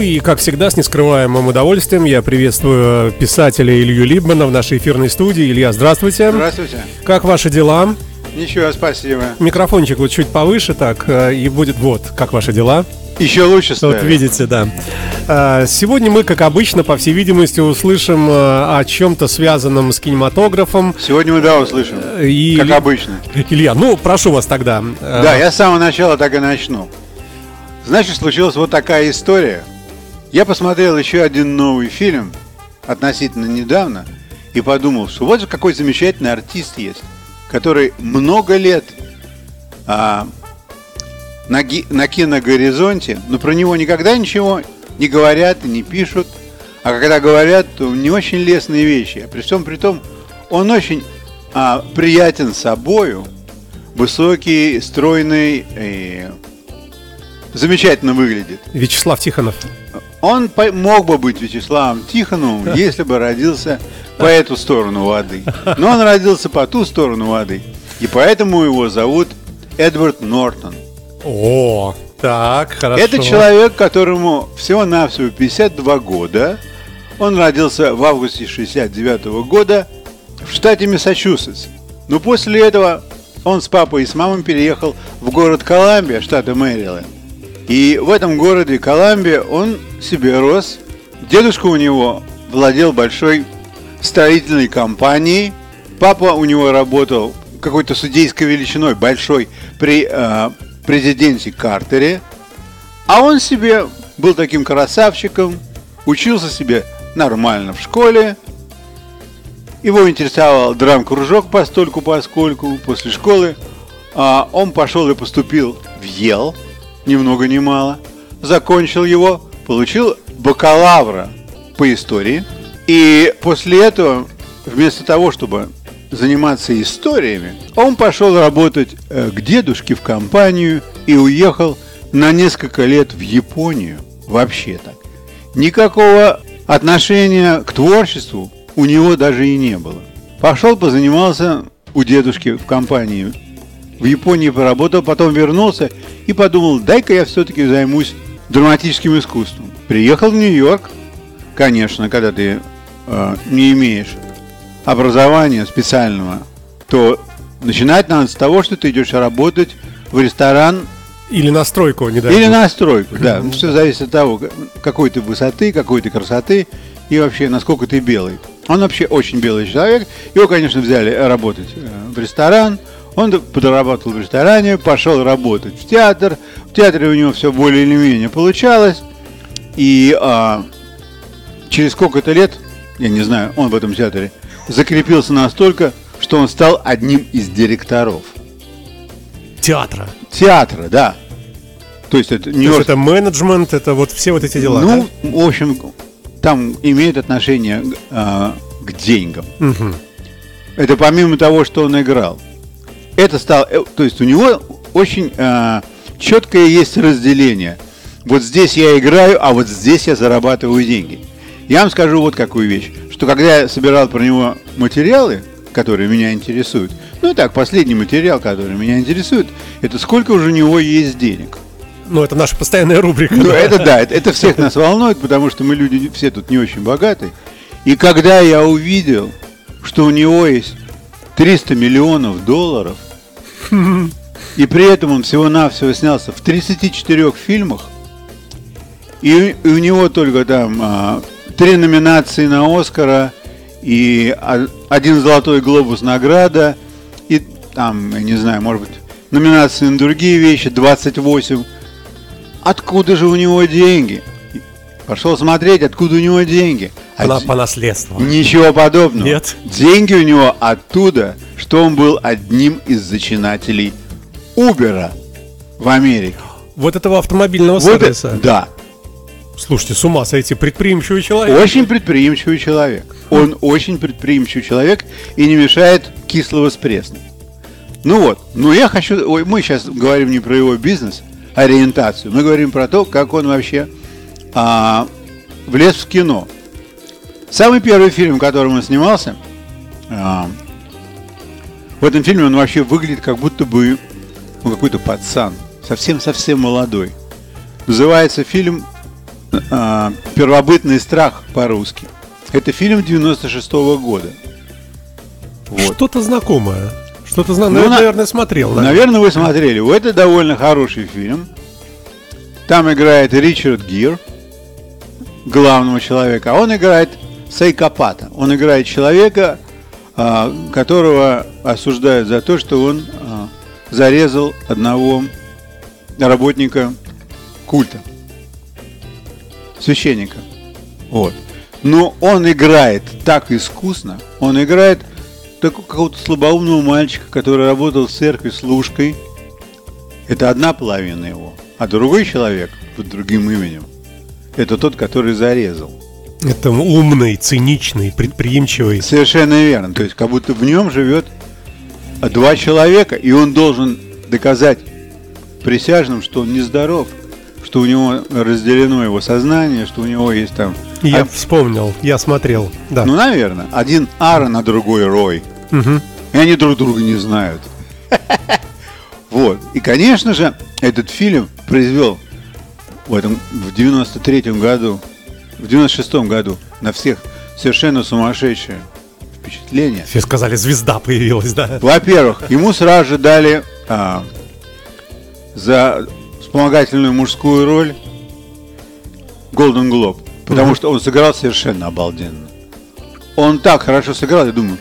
Ну и, как всегда, с нескрываемым удовольствием я приветствую писателя Илью Либмана в нашей эфирной студии. Илья, здравствуйте. Здравствуйте. Как ваши дела? Ничего, спасибо. Микрофончик вот чуть повыше так, э, и будет вот, как ваши дела? Еще лучше стали. Вот видите, да. А, сегодня мы, как обычно, по всей видимости, услышим э, о чем-то связанном с кинематографом. Сегодня мы, да, услышим. И... Как обычно. Илья, ну, прошу вас тогда. Да, я с самого начала так и начну. Значит, случилась вот такая история. Я посмотрел еще один новый фильм относительно недавно и подумал, что вот же какой замечательный артист есть, который много лет а, на, ги, на киногоризонте, но про него никогда ничего не говорят и не пишут. А когда говорят, то не очень лестные вещи. А при всем при том, он очень а, приятен собою, высокий, стройный, и замечательно выглядит. Вячеслав Тихонов. Он мог бы быть Вячеславом Тихоновым, если бы родился по эту сторону воды. Но он родился по ту сторону воды. И поэтому его зовут Эдвард Нортон. О, так, хорошо. Это человек, которому всего-навсего 52 года. Он родился в августе 69 года в штате Массачусетс. Но после этого он с папой и с мамой переехал в город Коламбия, штата Мэриленд. И в этом городе Коламбия он себе рос. Дедушка у него владел большой строительной компанией. Папа у него работал какой-то судейской величиной большой при э, президенте Картере. А он себе был таким красавчиком, учился себе нормально в школе. Его интересовал драм-кружок постольку поскольку после школы. А он пошел и поступил в Ел – ни много ни мало, закончил его, получил бакалавра по истории. И после этого, вместо того, чтобы заниматься историями, он пошел работать э, к дедушке в компанию и уехал на несколько лет в Японию. Вообще так. Никакого отношения к творчеству у него даже и не было. Пошел, позанимался у дедушки в компании в Японии поработал, потом вернулся и подумал, дай-ка я все-таки займусь драматическим искусством. Приехал в Нью-Йорк, конечно, когда ты э, не имеешь образования специального, то начинать надо с того, что ты идешь работать в ресторан или на стройку, не дай Или на стройку, да. Все зависит от того, какой ты высоты, какой ты красоты и вообще насколько ты белый. Он вообще очень белый человек. Его, конечно, взяли работать э, в ресторан. Он подрабатывал в ресторане, пошел работать в театр. В театре у него все более или менее получалось. И а, через сколько-то лет, я не знаю, он в этом театре закрепился настолько, что он стал одним из директоров. Театра. Театра, да. То есть это не это менеджмент, это вот все вот эти дела. Ну, да? в общем, там имеет отношение э, к деньгам. Угу. Это помимо того, что он играл это стало, э, то есть у него очень э, четкое есть разделение. Вот здесь я играю, а вот здесь я зарабатываю деньги. Я вам скажу вот какую вещь, что когда я собирал про него материалы, которые меня интересуют, ну так, последний материал, который меня интересует, это сколько уже у него есть денег. Ну, это наша постоянная рубрика. Ну, да. это да, это, это всех нас волнует, потому что мы люди все тут не очень богатые. И когда я увидел, что у него есть 300 миллионов долларов – и при этом он всего-навсего снялся в 34 фильмах. И, у него только там а, три номинации на Оскара и один золотой глобус награда. И там, я не знаю, может быть, номинации на другие вещи, 28. Откуда же у него деньги? Пошел смотреть, откуда у него деньги. А по наследству. Ничего подобного. Нет. Деньги у него оттуда, что он был одним из зачинателей Убера в Америке. Вот этого автомобильного вот сервиса? Это, да. Слушайте, с ума сойти, предприимчивый человек. Очень предприимчивый человек. Он очень предприимчивый человек и не мешает кислого с пресным. Ну вот, но я хочу, ой, мы сейчас говорим не про его бизнес, ориентацию, мы говорим про то, как он вообще а, влез в кино. Самый первый фильм, в котором он снимался, а, в этом фильме он вообще выглядит как будто бы ну, какой-то пацан, совсем-совсем молодой. Называется фильм а, «Первобытный страх» по-русски. Это фильм 96 -го года. Вот. Что-то знакомое. Что-то знакомое. Ну, Ну, на- наверное, смотрел. да. Наверное, вы смотрели. Это довольно хороший фильм. Там играет Ричард Гир, главного человека, а он играет сайкопата. Он играет человека, а, которого осуждают за то, что он а, зарезал одного работника культа, священника. Вот. Но он играет так искусно, он играет какого-то слабоумного мальчика, который работал в церкви служкой. Это одна половина его. А другой человек под другим именем – это тот, который зарезал. Это умный, циничный, предприимчивый. Совершенно верно. То есть, как будто в нем живет два человека, и он должен доказать присяжным, что он нездоров, что у него разделено его сознание, что у него есть там... Я А- вспомнил, я смотрел. Да. Ну, наверное. Один Аарон, а другой Рой. Мгм. И они друг друга не знают. Вот. И, конечно же, этот фильм произвел в этом в 93 году, в 96 году на всех совершенно сумасшедшее впечатление. Все сказали, звезда появилась, да. Во-первых, ему сразу же дали а, за вспомогательную мужскую роль Golden Globe, потому что он сыграл совершенно обалденно. Он так хорошо сыграл, я думаю,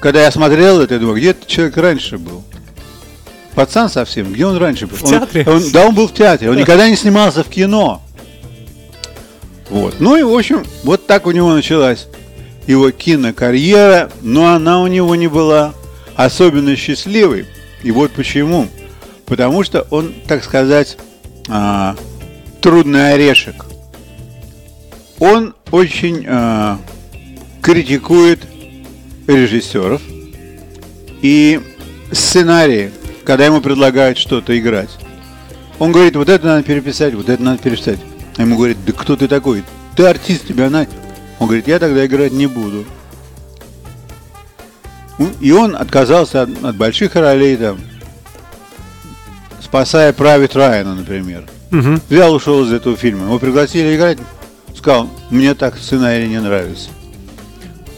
когда я смотрел это, я думаю, где этот человек раньше был? Пацан совсем, где он раньше был? В Он- театре? он- да, он был в театре, он никогда не снимался в кино. Вот. Ну и, в общем, вот так у него началась его кинокарьера, но она у него не была особенно счастливой. И вот почему. Потому что он, так сказать, а, трудный орешек. Он очень а, критикует режиссеров и сценарии, когда ему предлагают что-то играть. Он говорит, вот это надо переписать, вот это надо переписать. А ему говорит, да кто ты такой? Ты артист, тебя на... Он говорит, я тогда играть не буду. Ну, И он отказался от, от больших ролей там, спасая Правит Райана, например. Мгм. Взял, ушел из этого фильма. Его пригласили играть, сказал, мне так сценарий не нравится.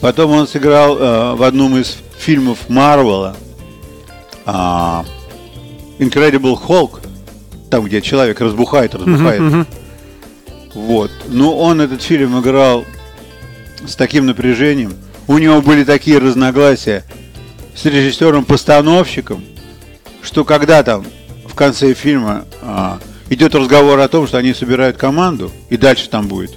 Потом он сыграл э, в одном из фильмов Марвела а, Incredible Hulk, там, где человек разбухает, разбухает. мгм. Вот. Но он этот фильм играл с таким напряжением. У него были такие разногласия с режиссером-постановщиком, что когда там в конце фильма а, идет разговор о том, что они собирают команду, и дальше там будет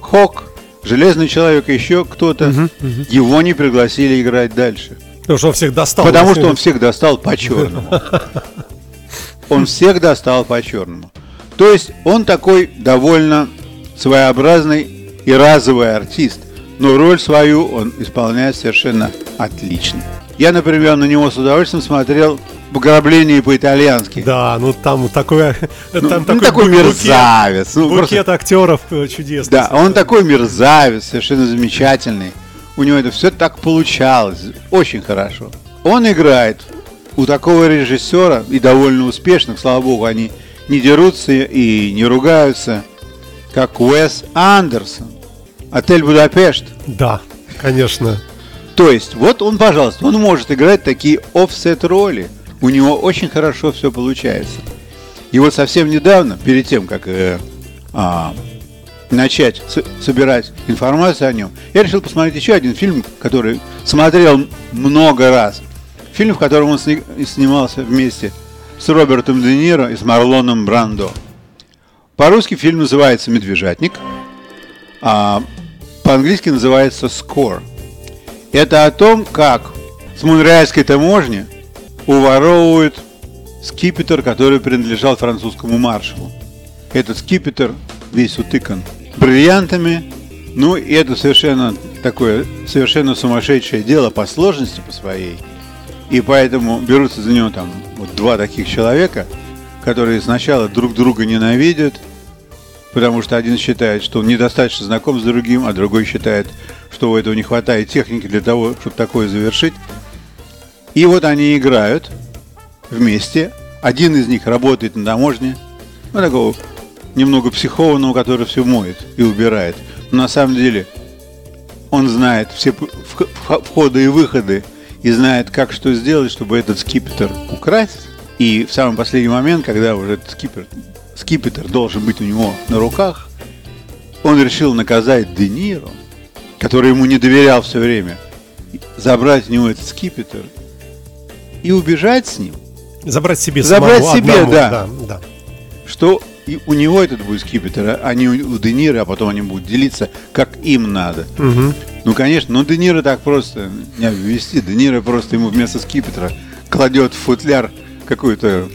Хок, Железный человек, еще кто-то, его не пригласили играть дальше. Потому что он всех достал. Потому что он всех достал по черному. Он всех достал по черному. То есть он такой довольно своеобразный и разовый артист. Но роль свою он исполняет совершенно отлично. Я, например, на него с удовольствием смотрел «Пограбление по-итальянски». Да, ну там такой, Ну, там ну, такой, такой бу- букет- мерзавец. Ну, просто- Букет актеров э, чудесный. Да, он такой мерзавец, совершенно замечательный. У него это все так получалось, очень хорошо. Он играет у такого режиссера и довольно успешных, слава богу, они не дерутся и не ругаются, как Уэс Андерсон. Отель Будапешт. Да, конечно. То есть, вот он, пожалуйста, он может играть такие офсет роли. У него очень хорошо все получается. И вот совсем недавно, перед тем, как э, а, начать с- собирать информацию о нем, я решил посмотреть еще один фильм, который смотрел много раз. Фильм, в котором он сни- снимался вместе с Робертом Де Ниро и с Марлоном Брандо. По-русски фильм называется «Медвежатник», а по-английски называется «Score». Это о том, как с Монреальской таможни уворовывают скипетр, который принадлежал французскому маршалу. Этот скипетр весь утыкан бриллиантами. Ну, и это совершенно такое, совершенно сумасшедшее дело по сложности по своей. И поэтому берутся за него там два таких человека, которые сначала друг друга ненавидят, потому что один считает, что он недостаточно знаком с другим, а другой считает, что у этого не хватает техники для того, чтобы такое завершить. И вот они играют вместе. Один из них работает на таможне, ну, такого немного психованного, который все моет и убирает. Но на самом деле он знает все входы и выходы и знает, как что сделать, чтобы этот скипетр украсть. И в самый последний момент, когда уже этот скипетр, скипетр должен быть у него на руках, он решил наказать Де Ниро, который ему не доверял все время, забрать у него этот скипетр и убежать с ним. Забрать себе Забрать самому себе, одному, да. да, да. Что и у него этот будет скипетр, а не у Де Ниро, а потом они будут делиться, как им надо. Мгм. Ну, конечно, но Де Ниро так просто не обвести. Де Ниро просто ему вместо скипетра кладет в футляр какую-то,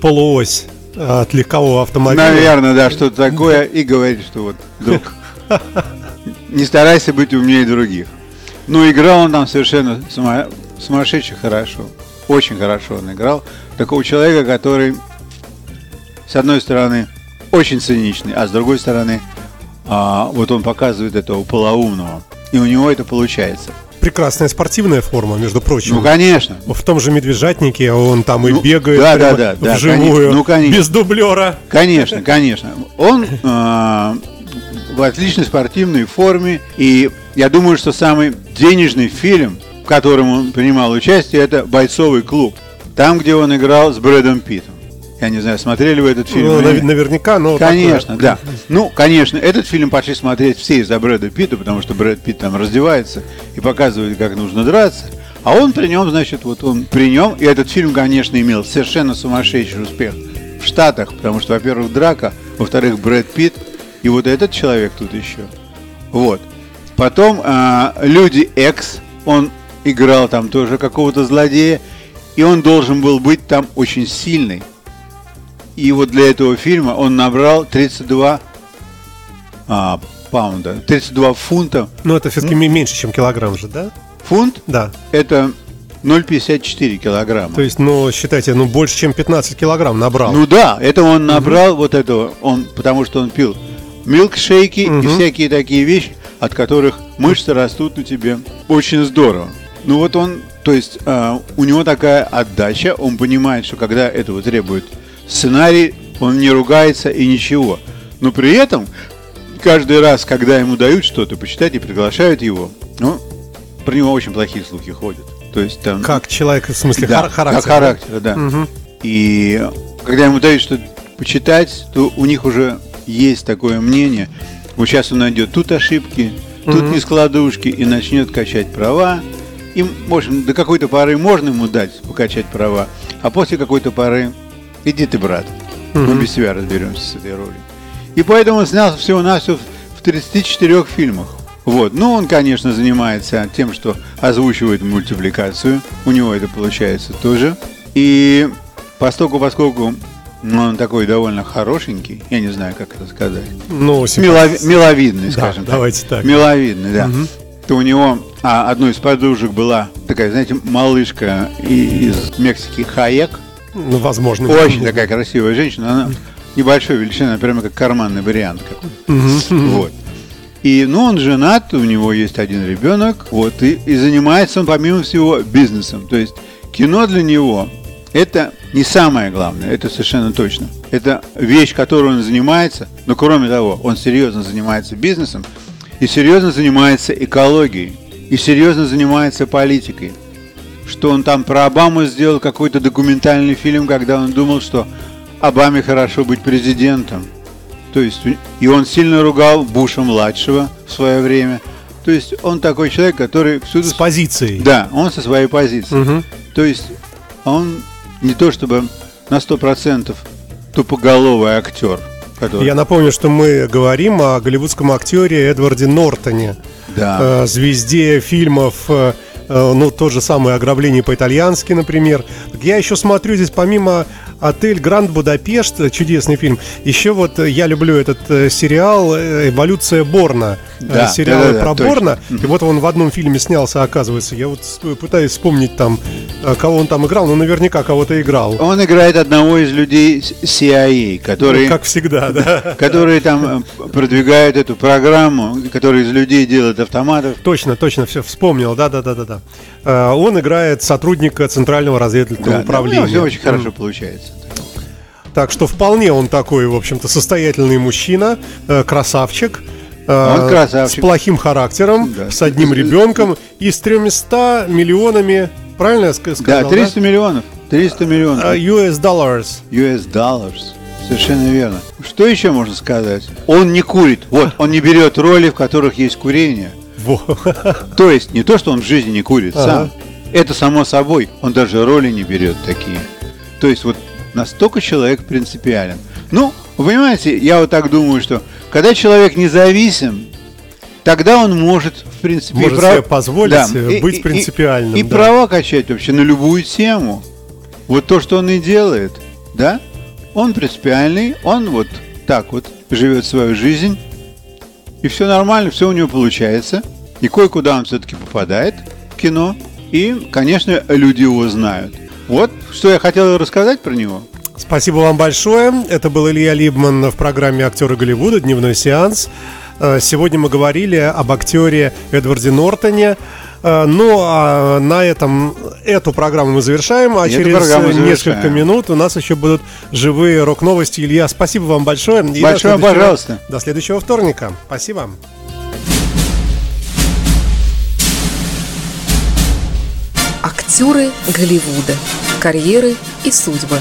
Полуось э, от легкового автомобиля. наверное, да, что-то такое, и говорит, что вот, друг, не старайся быть умнее других. Ну, играл он там совершенно сума- сумасшедше хорошо. Очень хорошо он играл. Такого человека, который, с одной стороны, очень циничный, а с другой стороны, а, вот он показывает этого полоумного. И у него это получается. Прекрасная спортивная форма, между прочим. Ну, конечно. В том же медвежатнике он там и Ну, бегает да, да, да, да, вживую, конечно. Ну, конечно. без дублера. Конечно, конечно. Он э, в отличной спортивной форме, и я думаю, что самый денежный фильм, в котором он принимал участие, это «Бойцовый клуб». Там, где он играл с Брэдом Питтом. Я не знаю, смотрели вы этот фильм? Ну, или наверняка, но... Конечно, такое- да. Ну, конечно, этот фильм пошли смотреть все из-за Брэда Питта, потому что Брэд Питт там раздевается и показывает, как нужно драться. А он при нем, значит, вот он при нем, и этот фильм, конечно, имел совершенно сумасшедший успех в Штатах, потому что, во-первых, драка, во-вторых, Брэд Питт, и вот этот человек тут еще. Вот. Потом а, Люди X, он играл там тоже какого-то злодея, и он должен был быть там очень сильный. И вот для этого фильма он набрал 32 а, паунда, 32 фунта. Ну, это все-таки меньше, чем килограмм же, да? Фунт Да. это 0,54 килограмма. То есть, ну, считайте, ну, больше, чем 15 килограмм набрал. Ну да, это он набрал вот этого, он, потому что он пил милкшейки и Мгм. всякие такие вещи, от которых мышцы растут у тебя очень здорово. Ну вот он, то есть а, у него такая отдача, он понимает, что когда этого требует сценарий, он не ругается и ничего. Но при этом каждый раз, когда ему дают что-то почитать и приглашают его, ну, про него очень плохие слухи ходят. То есть там... Как человек, в смысле, Да, хар- характер. как характера, да. Мгм. И когда ему дают что-то почитать, то у них уже есть такое мнение. Вот сейчас он найдет тут ошибки, тут Мгм. нескладушки и начнет качать права. И, может, до какой-то поры можно ему дать покачать права, а после какой-то поры иди ты, брат, мы без тебя разберемся с этой ролью. И поэтому он снялся всего-навсего в 34 фильмах. Вот. Ну, он, конечно, занимается тем, что озвучивает мультипликацию. У него это получается тоже. И поскольку, поскольку он такой довольно хорошенький, я не знаю, как это сказать, Ну, симпатичный. миловидный, Да, скажем так. давайте так. Миловидный, да. Мгм. То у него а, одной из подружек была такая, знаете, малышка из Мексики Хаек. Ну, возможно. Очень такая красивая женщина. Она небольшой величины, она прямо как карманный вариант какой-то. Вот. И, ну, он женат, у него есть один ребенок, вот, и, и занимается он, помимо всего, бизнесом. То есть кино для него это не самое главное, это совершенно точно. Это вещь, которой он занимается, но кроме того, он серьезно занимается бизнесом и серьезно занимается экологией, и серьезно занимается политикой. Что он там про Обаму сделал какой-то документальный фильм, когда он думал, что Обаме хорошо быть президентом. То есть, и он сильно ругал Буша младшего в свое время. То есть, он такой человек, который всюду... С позицией. Да, он со своей позиции. Мгм. То есть, он не то чтобы на 100% тупоголовый актер. Который... Я напомню, что мы говорим о голливудском актере Эдварде Нортоне, Да. э, звезде фильмов, э, ну, тот же самый «Ограбление по-итальянски», например. Я еще смотрю здесь, помимо «Отель Гранд Будапешт», чудесный фильм, еще вот я люблю этот э, сериал э, «Эволюция Борна», э, Да, сериалы да-да-да, про точно. Борна. И вот он в одном фильме снялся, оказывается. Я вот пытаюсь вспомнить там, кого он там играл, но наверняка кого-то играл. Он играет одного из людей CIA, которые, Ну, как всегда, да. которые там продвигают эту программу, которые из людей делают автоматов. Точно, точно, все вспомнил, да, да, да, да, да. Он играет сотрудника Центрального разведывательного Да, управления. все очень хорошо получается. Так что вполне он такой, в общем-то, состоятельный мужчина, э, красавчик. э, Он красавчик. С плохим характером, Да. с одним ребенком и с 300 миллионами, правильно я ска- Да, сказал? 300 миллионов. 300 миллионов. Э, US dollars. US dollars. Совершенно верно. Что еще можно сказать? Он не курит. Вот, он не берет роли, в которых есть курение. Во. То есть не то, что он в жизни не курит Ага. сам. Это само собой. Он даже роли не берет такие. То есть вот настолько человек принципиален. Ну, вы понимаете, я вот так думаю, что когда человек независим, тогда он может, в принципе, и Может прав- себе позволить, э, быть принципиальным, И, да. права качать вообще на любую тему. Вот то, что он и делает, да? Он принципиальный, он вот так вот живет свою жизнь, и все нормально, все у него получается. И кое-куда он все-таки попадает в кино. И, конечно, люди его знают. Вот, что я хотел рассказать про него. Спасибо вам большое. Это был Илья Либман в программе «Актеры Голливуда. Дневной сеанс». Э, Сегодня мы говорили об актере Эдварде Нортоне. Э, Ну, а на этом эту программу мы завершаем, а И через э, несколько завершаем. минут у нас еще будут живые рок-новости. Илья, спасибо вам большое. И до Большое следующего- пожалуйста. До следующего вторника. Спасибо. Актеры Голливуда. Карьеры и судьбы.